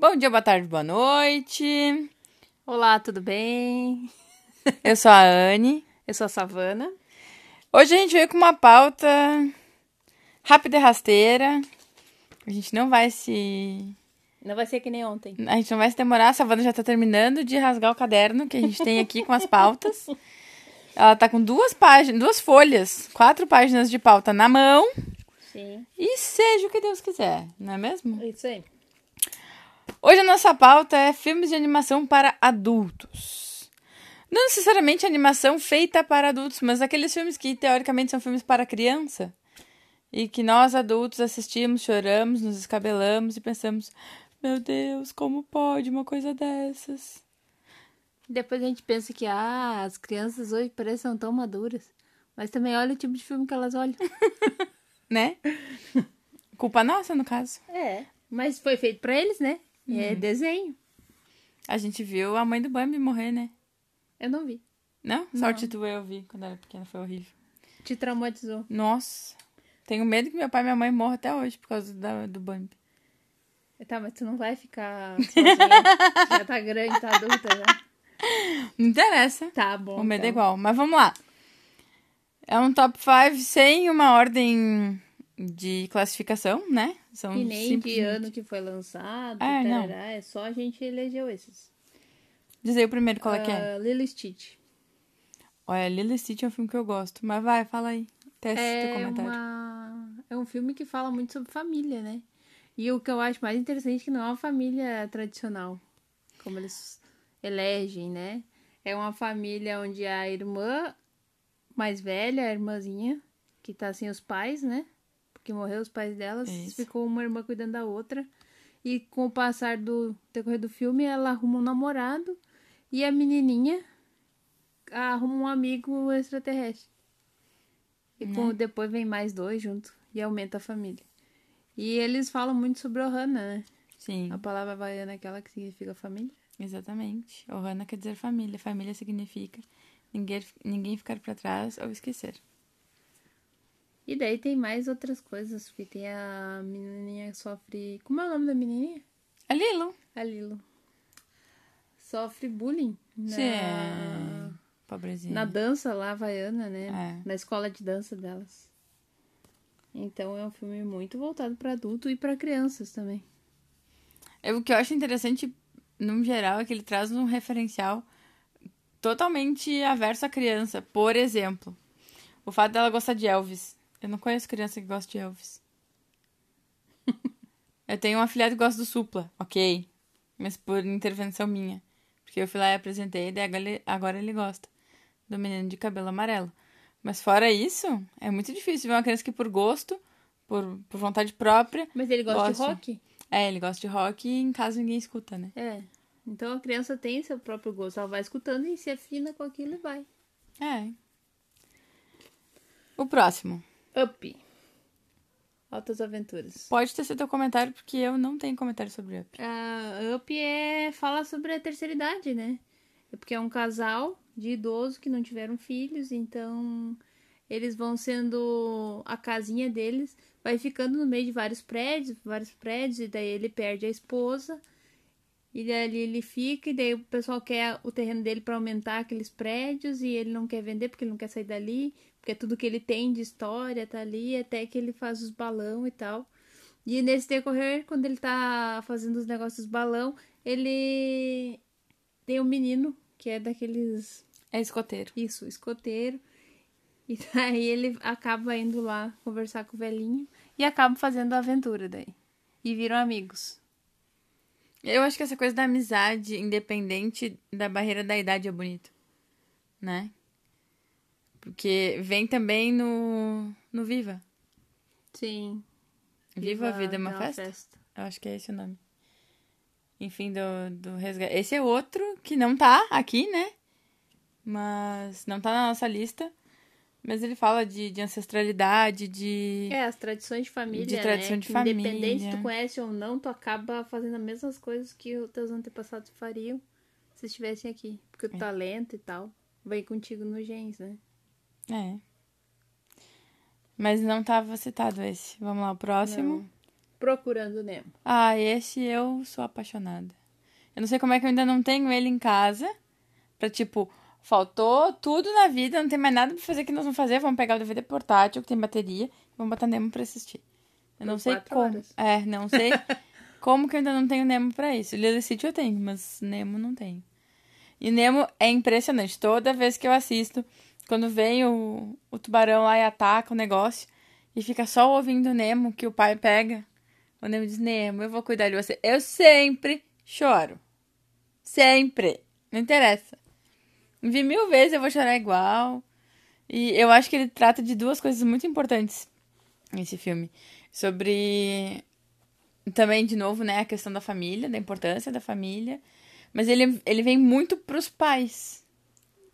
Bom dia, boa tarde, boa noite. Olá, tudo bem? Eu sou a Anne. Eu sou a Savana. Hoje a gente veio com uma pauta rápida e rasteira. A gente não vai se. Não vai ser que nem ontem. A gente não vai se demorar. A Savana já tá terminando de rasgar o caderno que a gente tem aqui com as pautas. Ela tá com duas páginas, duas folhas, quatro páginas de pauta na mão. Sim. E seja o que Deus quiser, não é mesmo? Isso aí. Hoje a nossa pauta é filmes de animação para adultos. Não necessariamente animação feita para adultos, mas aqueles filmes que teoricamente são filmes para criança. E que nós adultos assistimos, choramos, nos escabelamos e pensamos: meu Deus, como pode uma coisa dessas? Depois a gente pensa que ah, as crianças hoje parecem tão maduras. Mas também olha o tipo de filme que elas olham. Né? Culpa nossa, no caso. É. Mas foi feito pra eles, né? É desenho. A gente viu a mãe do Bambi morrer, né? Eu não vi. Não? Sorte tua eu vi quando era pequena, foi horrível. Te traumatizou. Nossa. Tenho medo que meu pai e minha mãe morram até hoje por causa da, do Bambi. Tá, mas tu não vai ficar sozinha. já tá grande, tá adulta já. Não interessa. Tá bom. O medo é então. igual. Mas vamos lá. É um top 5 sem uma ordem de classificação, né? São E nem de simplesmente- ano que foi lançado. É, não. é só a gente elegeu esses. Diz aí o primeiro qual é que é. Ah, Lilo e Stitch. Olha, Lilo e Stitch é um filme que eu gosto. Mas vai, fala aí. Teste teu É, comentário. uma... é um filme que fala muito sobre família, né? E o que eu acho mais interessante é que não é uma família tradicional, como eles elegem, né? É uma família onde a irmã mais velha, a irmãzinha, que tá sem os pais, né? Porque morreu os pais delas, Isso. ficou uma irmã cuidando da outra. E com o passar do decorrer do filme, ela arruma um namorado e a menininha arruma um amigo extraterrestre. E com- depois vem mais dois junto e aumenta a família. E eles falam muito sobre Ohana, né? Sim, A palavra havaiana é aquela que significa família. exatamente. Ohana quer dizer família. Família significa ninguém, ninguém ficar pra trás ou esquecer. E daí tem mais outras coisas, porque tem a menininha que sofre... Como é o nome da menininha? É Lilo. A Lilo. Sofre bullying na, Sim. Pobrezinha. na dança lá havaiana, né? É. Na escola de dança delas. Então é um filme muito voltado para adulto e para crianças também. É, o que eu acho interessante, no geral, é que ele traz um referencial totalmente averso à criança. Por exemplo, o fato dela gostar de Elvis. Eu não conheço criança que gosta de Elvis. eu tenho um afilhado que gosta do Supla, ok. Mas por intervenção minha. Porque eu fui lá e apresentei, daí agora ele, agora ele gosta do menino de cabelo amarelo. Mas fora isso, é muito difícil ver uma criança que por gosto, por, por vontade própria, Mas ele gosta Gosta. de rock? é, ele gosta de rock e em casa ninguém escuta, né? É. Então a criança tem seu próprio gosto. Ela vai escutando e se afina com aquilo e vai. É. O próximo. Up. Altas Aventuras. Pode ter sido teu comentário, porque eu não tenho comentário sobre Up. A Up é... fala sobre a terceira idade, né? É porque é um casal de idoso que não tiveram filhos, então eles vão sendo. A casinha deles vai ficando no meio de vários prédios, vários prédios, e daí ele perde a esposa. E dali ele fica, e daí o pessoal quer o terreno dele para aumentar aqueles prédios, e ele não quer vender porque ele não quer sair dali, porque tudo que ele tem de história tá ali, até que ele faz os balão e tal. E nesse decorrer, quando ele tá fazendo os negócios balão, ele tem um menino que é daqueles. É escoteiro. Isso, escoteiro. E daí ele acaba indo lá conversar com o velhinho e acaba fazendo a aventura daí. E viram amigos. Eu acho que essa coisa da amizade, independente da barreira da idade, é bonito. Né? Porque vem também no, no Viva. Sim. Viva a Vida é uma festa? Eu acho que é esse o nome. Enfim, do, do resgate. Esse é outro que não tá aqui, né? Mas não tá na nossa lista. Mas ele fala de, de ancestralidade, de. É, as tradições de família, De tradição né? de Que Independente se família. tu conhece ou não, tu acaba fazendo as mesmas coisas que os teus antepassados fariam se estivessem aqui. Porque o É. talento e tal vem contigo nos genes, né? É. Mas não tava citado esse. Vamos lá, o próximo. Não. Procurando Nemo. Ah, esse eu sou apaixonada. Eu não sei como é que eu ainda não tenho ele em casa. Pra, tipo, faltou tudo na vida, não tem mais nada pra fazer que nós vamos fazer. Vamos pegar o DVD portátil, que tem bateria, e vamos botar Nemo pra assistir. Eu não Por sei como. horas. É, não sei como que eu ainda não tenho Nemo pra isso. Lilo City eu tenho, mas Nemo não tenho. E Nemo é impressionante. Toda vez que eu assisto, quando vem o, o tubarão lá e ataca o negócio, e fica só ouvindo o Nemo que o pai pega. O Nemo diz, Nemo, eu vou cuidar de você. Eu sempre choro. Sempre. Não interessa. Vi mil vezes, eu vou chorar igual. E eu acho que ele trata de duas coisas muito importantes nesse filme. Sobre também, de novo, né, a questão da família, da importância da família. Mas ele, ele vem muito pros pais.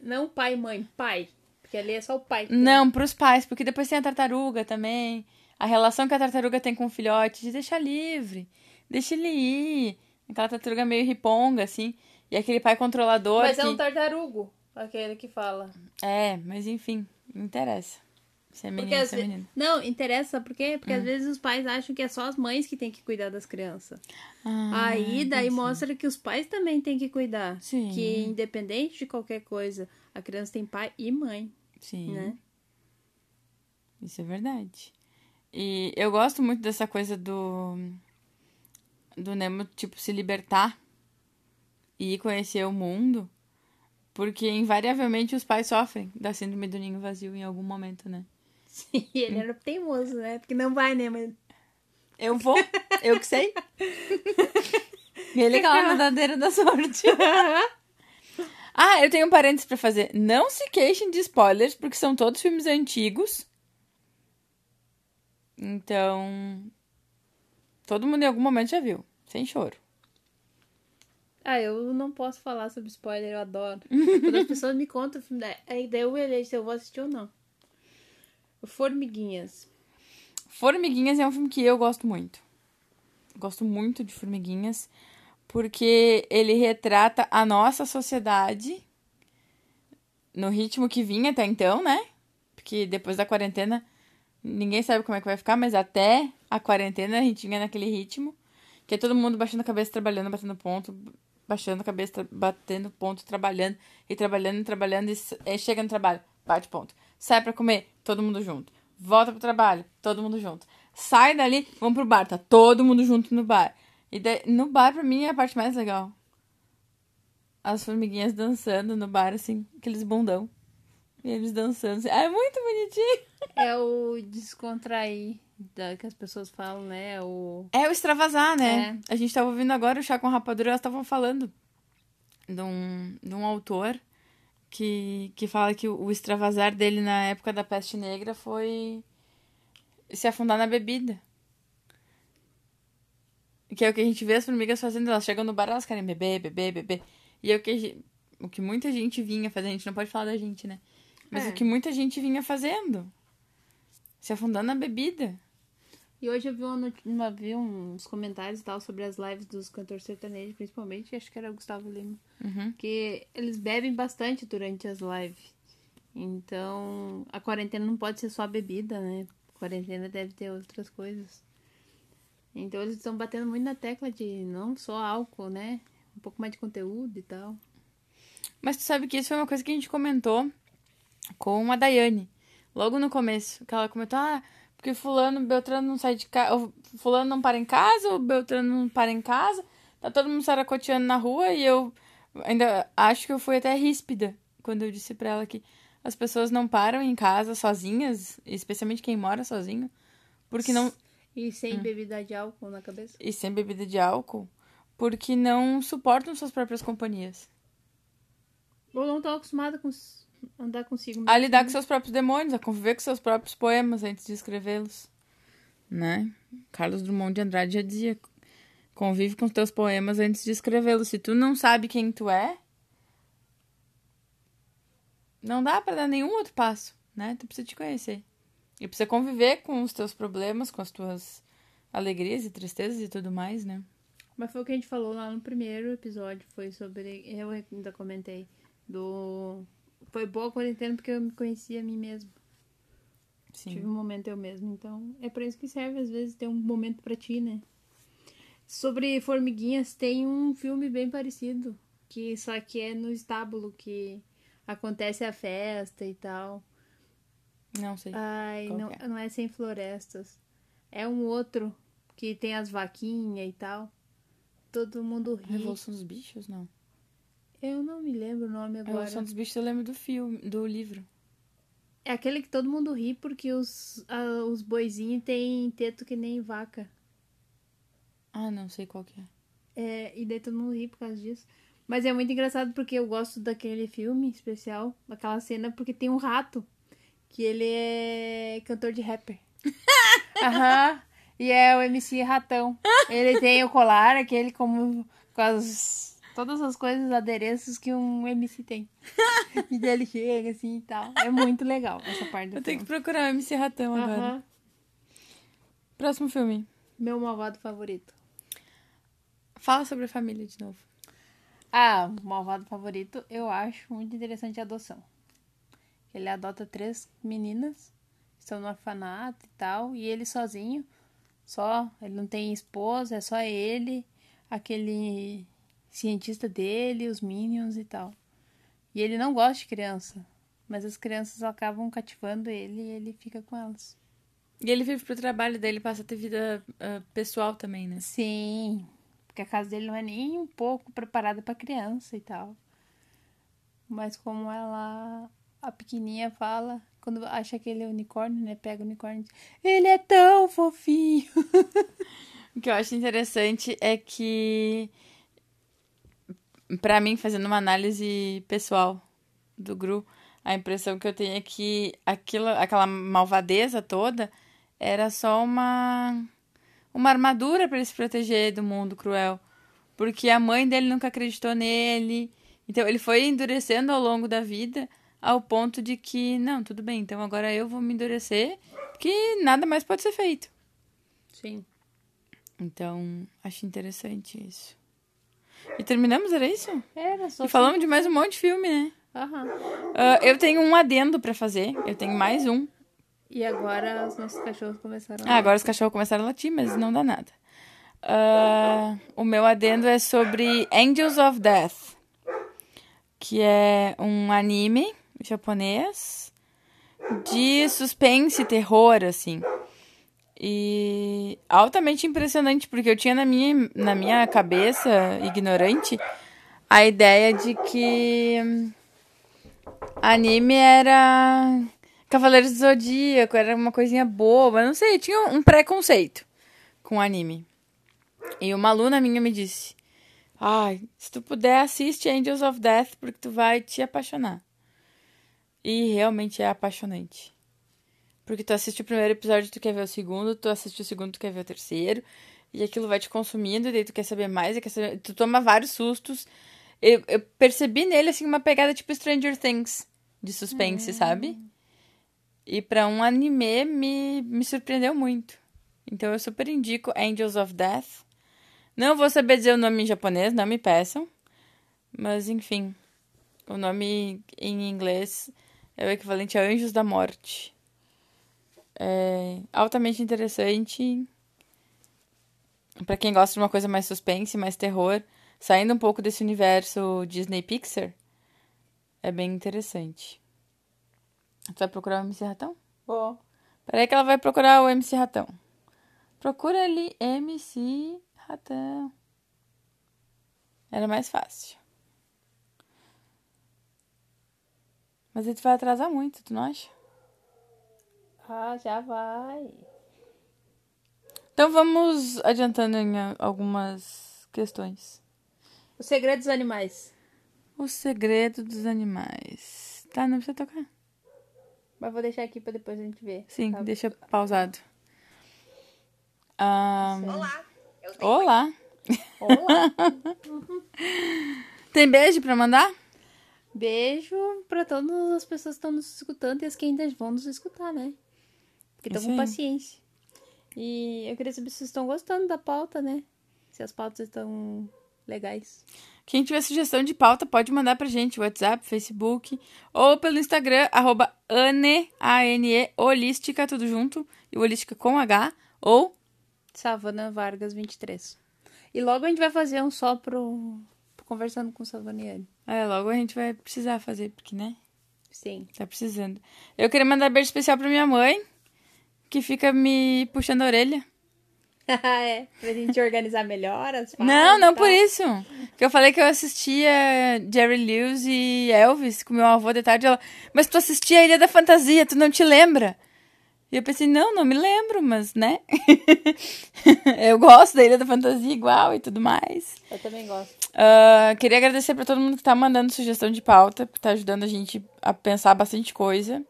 Não pai mãe, pai. Porque ali é só o pai. que Não, pros pais, porque depois tem a tartaruga também. A relação que a tartaruga tem com o filhote, de deixar livre, deixa ele ir. Aquela tartaruga meio riponga, assim. E aquele pai controlador. Mas que... é um tartarugo, aquele que fala. É, mas enfim, não interessa. Se é menino, se é menino. Não, interessa, por quê? Porque Hum. às vezes os pais acham que é só as mães que têm que cuidar das crianças. Ah, Aí daí entendi. mostra que os pais também têm que cuidar. Sim. Que independente de qualquer coisa, a criança tem pai e mãe, Sim, né? isso é verdade. E eu gosto muito dessa coisa do. Do Nemo, tipo, se libertar e ir conhecer o mundo. Porque invariavelmente os pais sofrem da síndrome do ninho vazio em algum momento, né? E ele era teimoso, né? Porque não vai, né? Mas... Eu vou, eu que sei. E é legal a nadadeira da sorte. ah, eu tenho um parênteses pra fazer. Não se queixem de spoilers, porque são todos filmes antigos. Então. Todo mundo em algum momento já viu. Sem choro. Ah, eu não posso falar sobre spoiler, eu adoro. Quando as pessoas me contam o filme, aí daí eu elejo se eu vou assistir ou não. Formiguinhas. Formiguinhas é um filme que eu gosto muito. Gosto muito de Formiguinhas, porque ele retrata a nossa sociedade no ritmo que vinha até então, né? Porque depois da quarentena ninguém sabe como é que vai ficar, mas até a quarentena a gente vinha naquele ritmo, que é todo mundo baixando a cabeça, trabalhando, batendo ponto, baixando a cabeça, batendo ponto, trabalhando e trabalhando e trabalhando e e chega no trabalho, bate ponto. Sai pra comer, todo mundo junto. Volta pro trabalho, todo mundo junto. Sai dali, vamos pro bar, tá todo mundo junto no bar. E daí- no bar, pra mim, é a parte mais legal. As formiguinhas dançando no bar, assim, aqueles bundão. E eles dançando. Assim. Ah, é muito bonitinho. É o descontrair da, que as pessoas falam, né? O... É o extravasar, né? A gente tava ouvindo agora o Chá com Rapadura, elas estavam falando de um, de um autor que, que fala que o, o extravasar dele na época da peste negra foi se afundar na bebida. Que é o que a gente vê as formigas fazendo, elas chegam no bar, elas querem beber, beber, beber. E é o que, a gen- o que muita gente vinha fazer, a gente não pode falar da gente, né? Mas É. o que muita gente vinha fazendo. Se afundando na bebida. E hoje eu vi, uma, uma- vi uns comentários e tal sobre as lives dos cantores sertanejos, principalmente, acho que era o Gustavo Lima. Uhum. Que eles bebem bastante durante as lives. Então, a quarentena não pode ser só bebida, né? A quarentena deve ter outras coisas. Então, eles estão batendo muito na tecla de não só álcool, né? Um pouco mais de conteúdo e tal. Mas tu sabe que isso foi uma coisa que a gente comentou com a Daiane. Logo no começo. Que ela comentou, ah, porque fulano, Beltrano não sai de casa. Fulano não para em casa, o Beltrano não para em casa. Tá todo mundo saracoteando na rua e eu ainda acho que eu fui até ríspida quando eu disse pra ela que as pessoas não param em casa sozinhas, especialmente quem mora sozinho, porque não. E sem bebida de álcool na cabeça. E sem bebida de álcool, porque não suportam suas próprias companhias. Ou não estão acostumados com andar consigo mesmo. A lidar com seus próprios demônios, a conviver com seus próprios poemas antes de escrevê-los. Né? Carlos Drummond de Andrade já dizia: convive com teus poemas antes de escrevê-los. Se tu não sabe quem tu é, não dá pra dar nenhum outro passo, né? Tu precisa te conhecer. E precisa conviver com os teus problemas, com as tuas alegrias e tristezas e tudo mais, né? Mas foi o que a gente falou lá no primeiro episódio, foi sobre. Eu ainda comentei. Do. Foi boa a quarentena porque eu me conhecia a mim mesmo. Sim. Tive um momento eu mesmo. Então, é pra isso que serve, às vezes, ter um momento pra ti, né? Sobre formiguinhas, tem um filme bem parecido. Que só que é no estábulo que acontece a festa e tal. Não sei. Ai, não, é? não é sem florestas. É um outro que tem as vaquinhas e tal. Todo mundo ri. Revolução dos Bichos, não. Eu não me lembro o nome agora. Revolução dos Bichos eu lembro do filme, do livro. É aquele que todo mundo ri porque os, ah, os boizinhos têm teto que nem vaca. Ah, não sei qual que é. É, e daí todo mundo ri por causa disso. Mas é muito engraçado porque eu gosto daquele filme especial, daquela cena, porque tem um rato. Que ele é cantor de rapper. Aham. E é o MC Ratão. Ele tem o colar, aquele como com as. Todas as coisas, adereços que um MC tem. E daí ele chega assim e tal. É muito legal essa parte do Eu tenho que filme. procurar o MC Ratão agora. Aham. Próximo filme. Meu malvado favorito. Fala sobre a família de novo. Ah, o malvado favorito, eu acho muito interessante a adoção. Ele adota três meninas, estão no orfanato e tal, e ele sozinho, só, ele não tem esposa, é só ele, aquele cientista dele, os Minions e tal. E ele não gosta de criança, mas as crianças acabam cativando ele e ele fica com elas. E ele vive pro trabalho dele, passa a ter vida ah, pessoal também, né? Sim, porque a casa dele não é nem um pouco preparada para criança e tal. Mas como ela, a pequenininha fala, quando acha aquele unicórnio, né, pega o unicórnio e ele é tão fofinho. O que eu acho interessante é que, pra mim, fazendo uma análise pessoal do Gru, a impressão que eu tenho é que aquilo, aquela malvadeza toda era só uma, uma armadura pra ele se proteger do mundo cruel. Porque a mãe dele nunca acreditou nele. Então ele foi endurecendo ao longo da vida ao ponto de que, não, tudo bem, então agora eu vou me endurecer, que nada mais pode ser feito. Sim. Então, acho interessante isso. E terminamos, era isso? Era só E falamos de mais um monte de filme, né? Aham. Ah, eu tenho um adendo pra fazer. Eu tenho mais um. E agora os nossos cachorros começaram Ah, agora os cachorros começaram a latir, mas não dá nada. Ah, o meu adendo é sobre Angels of Death, que é um anime japonês de suspense e terror, assim. E altamente impressionante, porque eu tinha na minha, na minha cabeça, ignorante, a ideia de que anime era Cavaleiros do Zodíaco, era uma coisinha boba, não sei, tinha um preconceito com anime. E uma aluna minha me disse: Ai, se tu puder, assiste Angels of Death, porque tu vai te apaixonar. E realmente é apaixonante. Porque tu assiste o primeiro episódio, tu quer ver o segundo, tu assiste o segundo, tu quer ver o terceiro. E aquilo vai te consumindo, e daí tu quer saber mais, e quer saber... tu toma vários sustos. Eu, eu percebi nele, assim, uma pegada tipo Stranger Things, de suspense, sabe? E pra um anime, me, me surpreendeu muito. Então eu super indico Angels of Death. Não vou saber dizer o nome em japonês, não me peçam. Mas, enfim, o nome em inglês é o equivalente a Anjos da Morte. É altamente interessante. Pra quem gosta de uma coisa mais suspense, mais terror, saindo um pouco desse universo Disney Pixar, é bem interessante. Tu vai procurar o MC Ratão? Bom, Peraí que ela vai procurar o MC Ratão. Procura ali MC Ratão. Era mais fácil. Mas aí tu vai atrasar muito, tu não acha? ah, já vai. Então vamos adiantando em a- algumas questões. O segredo dos animais. O segredo dos animais. Tá, não precisa tocar. Mas vou deixar aqui pra depois a gente ver. Sim, tá? deixa pausado. Ahn, Olá, eu tenho olá. Olá. Tem beijo pra mandar? Beijo pra todas as pessoas que estão nos escutando e as que ainda vão nos escutar, né? Porque estão com paciência. E eu queria saber se vocês estão gostando da pauta, né? Se as pautas estão legais. Quem tiver sugestão de pauta pode mandar pra gente, WhatsApp, Facebook, ou pelo Instagram, arroba Ane, A-N-E, Holística, tudo junto, e Holística com H, ou Savana Vargas 23. E logo a gente vai fazer um só pro Conversando com Savaniane. É, logo a gente vai precisar fazer, porque, né? Sim. Tá precisando. Eu queria mandar beijo especial pra minha mãe, que fica me puxando a orelha. é, pra gente organizar melhor as Não, não por isso. Que eu falei que eu assistia Jerry Lewis e Elvis com meu avô de tarde. Ela, mas tu assistia a Ilha da Fantasia, tu não te lembra? E eu pensei, não, não me lembro, mas, né? eu gosto da Ilha da Fantasia igual e tudo mais. Eu também gosto. Ah, queria agradecer pra todo mundo que tá mandando sugestão de pauta, que tá ajudando a gente a pensar bastante coisa.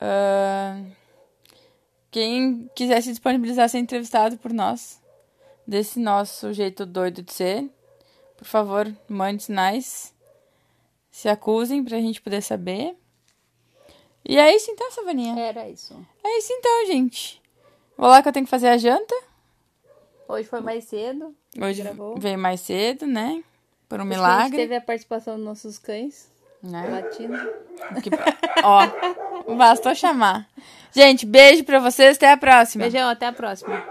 Ah, quem quiser se disponibilizar a ser entrevistado por nós, desse nosso jeito doido de ser, por favor, mande sinais. Se acusem pra gente poder saber. E é isso então, Savaninha. Era isso. É isso então, gente. Vou lá que eu tenho que fazer a janta. Hoje foi mais cedo. Hoje Gravou. veio mais cedo, né? Por um que A gente milagre. teve a participação dos nossos cães Né? latindo. Que- Ó, bastou chamar. Gente, beijo pra vocês, até a próxima. Beijão, até a próxima.